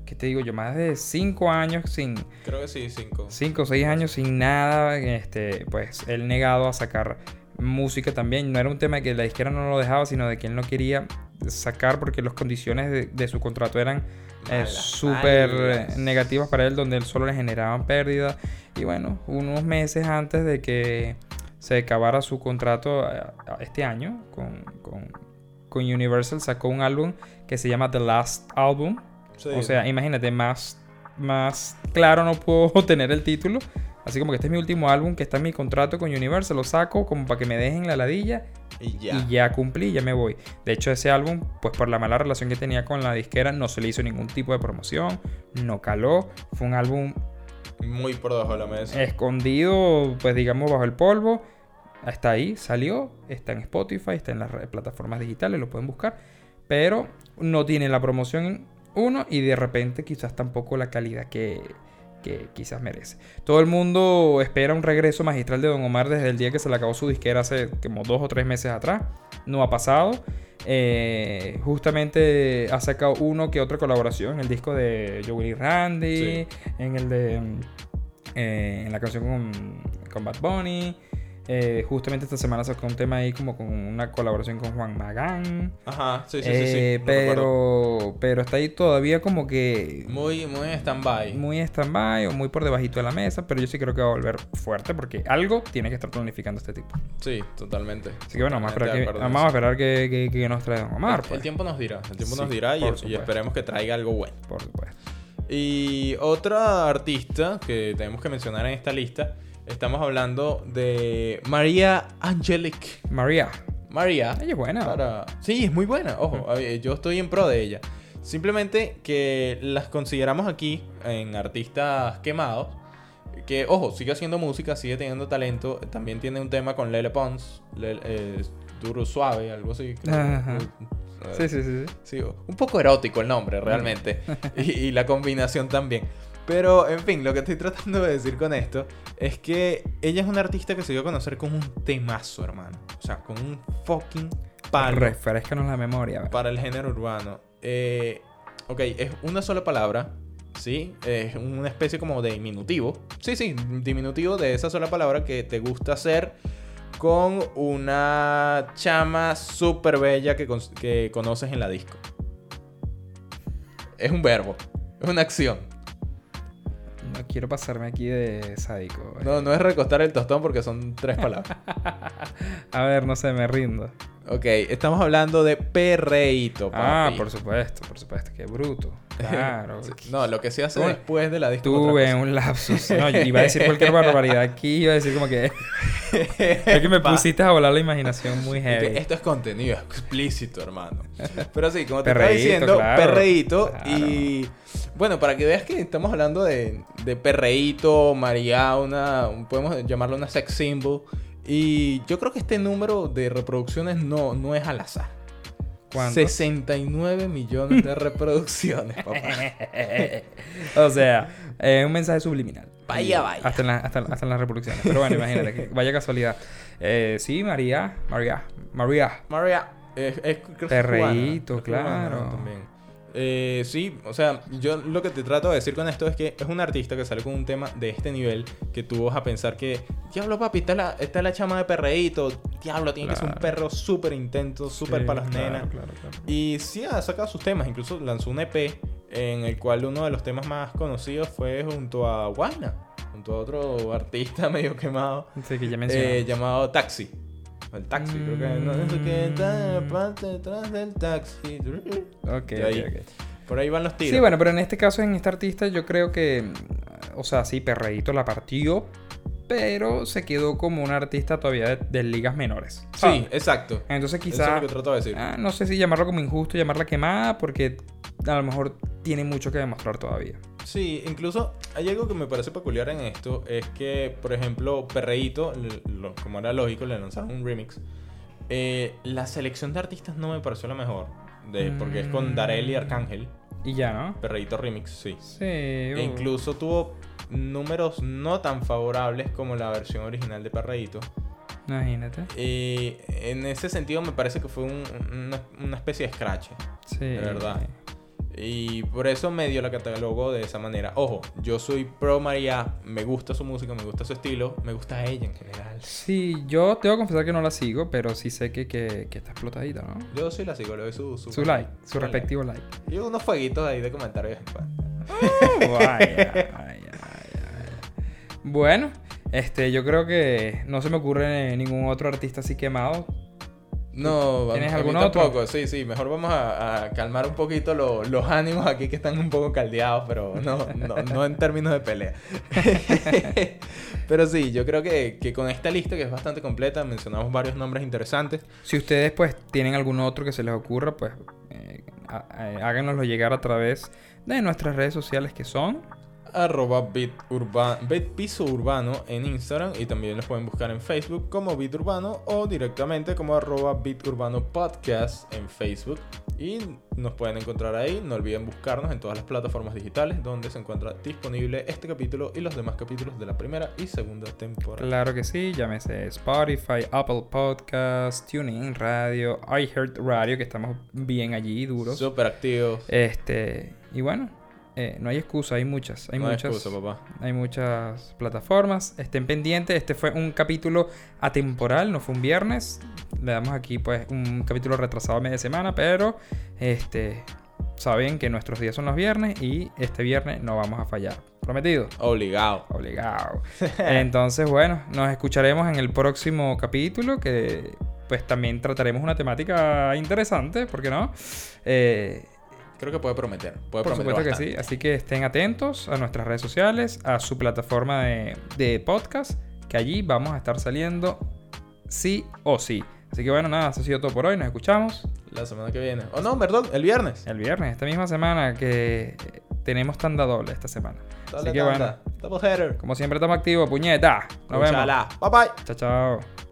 ¿Qué te digo yo? Más de cinco años sin. Creo que sí, cinco. 5 o 6 años sin nada, este, pues él negado a sacar música también. No era un tema de que la disquera no lo dejaba, sino de que él no quería sacar porque las condiciones de, de su contrato eran eh, súper negativas para él, donde él solo le generaban pérdidas. Y bueno, unos meses antes de que se acabara su contrato eh, este año con, con, con Universal, sacó un álbum que se llama The Last Album. Sí. O sea, imagínate, más, más claro no puedo tener el título. Así como que este es mi último álbum que está en mi contrato con Universal, lo saco como para que me dejen la ladilla y ya. y ya cumplí, ya me voy. De hecho, ese álbum, pues por la mala relación que tenía con la disquera, no se le hizo ningún tipo de promoción, no caló. Fue un álbum Muy por debajo de la mesa. escondido, pues digamos, bajo el polvo. Está ahí, salió, está en Spotify, está en las plataformas digitales, lo pueden buscar. pero no tiene la promoción uno y de repente quizás tampoco la calidad que, que quizás merece. Todo el mundo espera un regreso magistral de Don Omar desde el día que se le acabó su disquera hace como dos o tres meses atrás. No ha pasado. Eh, justamente ha sacado uno que otra colaboración en el disco de Joey Randy, en el de eh, en la canción con, con Bad Bunny. Eh, justamente esta semana sacó un tema ahí como con una colaboración con Juan Magán. Ajá, sí, sí, sí. sí, Eh, pero, pero está ahí todavía como que Muy, muy en stand-by. muy stand-by o muy por debajito de la mesa, pero yo sí creo que va a volver fuerte porque algo tiene que estar planificando este tipo. Sí, totalmente. Así que bueno, vamos a esperar, que, vamos a esperar que, que- que nos trae Don Omar. El pues. tiempo nos dirá, el tiempo nos dirá y, esperemos que traiga algo bueno. Por supuesto. Y otra artista que tenemos que mencionar en esta lista, estamos hablando de María Angelique. María. María. Ella es buena. para- Sí, es muy buena. Ojo, ver, yo estoy en pro de ella. Simplemente que las consideramos aquí en artistas quemados. Que, ojo, sigue haciendo música, sigue teniendo talento. También tiene un tema con Lele Pons. Lele- eh, duro suave, algo así. Ajá. Eh, Sí, sí, sí. sí. Sí, un poco erótico el nombre, realmente. y, y la combinación también. Pero, en fin, lo que estoy tratando de decir con esto es que ella es una artista que se dio a conocer con un temazo, hermano. O sea, con un fucking palo Refrescanos la memoria. ¿verdad? para el género urbano. Eh, ok, es una sola palabra, ¿sí? Es una especie como de diminutivo. Sí, sí, diminutivo de esa sola palabra que te gusta hacer con una chama súper bella que, con- que conoces en la disco. Es un verbo, es una acción. No quiero pasarme aquí de sádico. No, no es recostar el tostón porque son tres palabras. A ver, no sé, me rindo. Ok, estamos hablando de perreíto, Ah, por supuesto, por supuesto. Qué bruto. Claro. Sí, No, lo que se hace después de la disco. Tuve un lapsus. No, yo iba a decir cualquier barbaridad aquí. Iba a decir como que. Es que me pusiste a volar la imaginación muy heavy. esto es contenido explícito, hermano. Pero sí, como te estaba Perreíto, diciendo, claro. perreíto. Claro. Y bueno, para que veas que estamos hablando de, de perreíto, María, una, podemos llamarlo una sex symbol. Y yo creo que este número de reproducciones no, no es al azar. ¿Cuánto? 69 millones de reproducciones, papá. o sea, eh, un mensaje subliminal. Vaya, vaya. Hasta en, la- hasta, hasta en las reproducciones. Pero bueno, imagínate, que vaya casualidad. Eh, sí, María, María, María. María, es, es- creo que es Perreíto, creo que claro. también. Eh, sí, o sea, yo lo que te trato de decir con esto es que es un artista que sale con un tema de este nivel que tú vas a pensar que, diablo papi, está la, está la chama de perreíto, diablo, tiene que ser un perro súper intenso, súper Sí, para las claro, nenas. claro. Y sí ha sacado sus temas, incluso lanzó un EP en el cual uno de los temas más conocidos fue junto a Guayna, junto a otro artista medio quemado Sí, que ya eh, llamado Taxi. El taxi, creo que no eso que está en la parte detrás del taxi. ok, de ahí. ok, ok. Por ahí van los tiros. Sí, bueno, pero en este caso, en este artista, yo creo que. mm, O sea, sí, Perreíto la partió. Pero se quedó como un artista todavía de, de ligas menores. Sí, exacto. Entonces Eso es de decir. ah, no sé si llamarlo como injusto, llamarla quemada, porque a lo mejor tiene mucho que demostrar todavía. Sí, incluso hay algo que me parece peculiar en esto. Es que, por ejemplo, Perreíto, lo- como era lógico, le lanzaron un remix. Eh, la selección de artistas no me pareció la mejor. De, porque es con Mm. Darel y Arcángel. Y ya, ¿no? Perreíto remix, sí. Sí. E uh. incluso tuvo números no tan favorables como la versión original de Perreíto. Imagínate. Y en ese sentido me parece que fue un- una, una especie de scratch. Sí. De verdad. Y por eso medio la catalogo de esa manera. Ojo, yo soy pro María, me gusta su música, me gusta su estilo, me gusta ella en general. Sí, yo tengo que confesar que no la sigo, pero sí sé que, que, que está explotadita, ¿no? Yo sí la sigo, le doy su, su, Su like, su respectivo like. Y unos fueguitos ahí de comentarios. Vaya, vaya, vaya, vaya. Bueno, este, yo creo que no se me ocurre ningún otro artista así quemado. No, ¿Tienes a algún otro? tampoco. Sí, sí, mejor vamos a, a calmar un poquito lo- los ánimos aquí que están un poco caldeados, pero no, no, no en términos de pelea. pero sí, yo creo que, que con esta lista que es bastante completa, mencionamos varios nombres interesantes. Si ustedes pues tienen algún otro que se les ocurra, pues eh, eh, háganoslo llegar a través de nuestras redes sociales que son arroba Piso Urbano en Instagram y también los pueden buscar en Facebook como Beat Urbano o directamente como arroba Beat Urbano Podcast en Facebook y nos pueden encontrar ahí. No olviden buscarnos en todas las plataformas digitales donde se encuentra disponible este capítulo y los demás capítulos de la primera y segunda temporada. Claro que sí, llámese Spotify, Apple Podcasts, TuneIn Radio, iHeartRadio, que estamos bien allí, duros. Súper activos. Este, y bueno, eh, no hay excusa, hay muchas, hay no hay muchas. excusa, papá. Hay muchas plataformas. Estén pendientes. Este fue un capítulo atemporal, no fue un viernes. Le damos aquí pues un capítulo retrasado a media semana, pero este saben que nuestros días son los viernes y este viernes no vamos a fallar. Prometido. Obligado. Obligado. Entonces, bueno, nos escucharemos en el próximo capítulo que pues también trataremos una temática interesante, ¿por qué no? Eh, Creo que puede prometer. Puede por prometer supuesto que sí. Así que estén atentos a nuestras redes sociales, a su plataforma de, de podcast, que allí vamos a estar saliendo sí o sí. Así que bueno, nada, eso ha sido todo por hoy. Nos escuchamos La semana que viene. O no, perdón, el viernes. el viernes, esta misma semana que tenemos tanda doble esta semana. Dale, Así que bueno, tanda. Double header. como siempre estamos activos, puñeta. Nos vemos. Úchala. Bye bye. Chao, chao.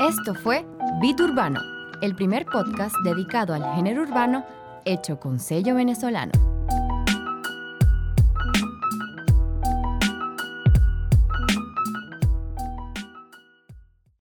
Esto fue Beat Urbano, el primer podcast dedicado al género urbano hecho con sello venezolano.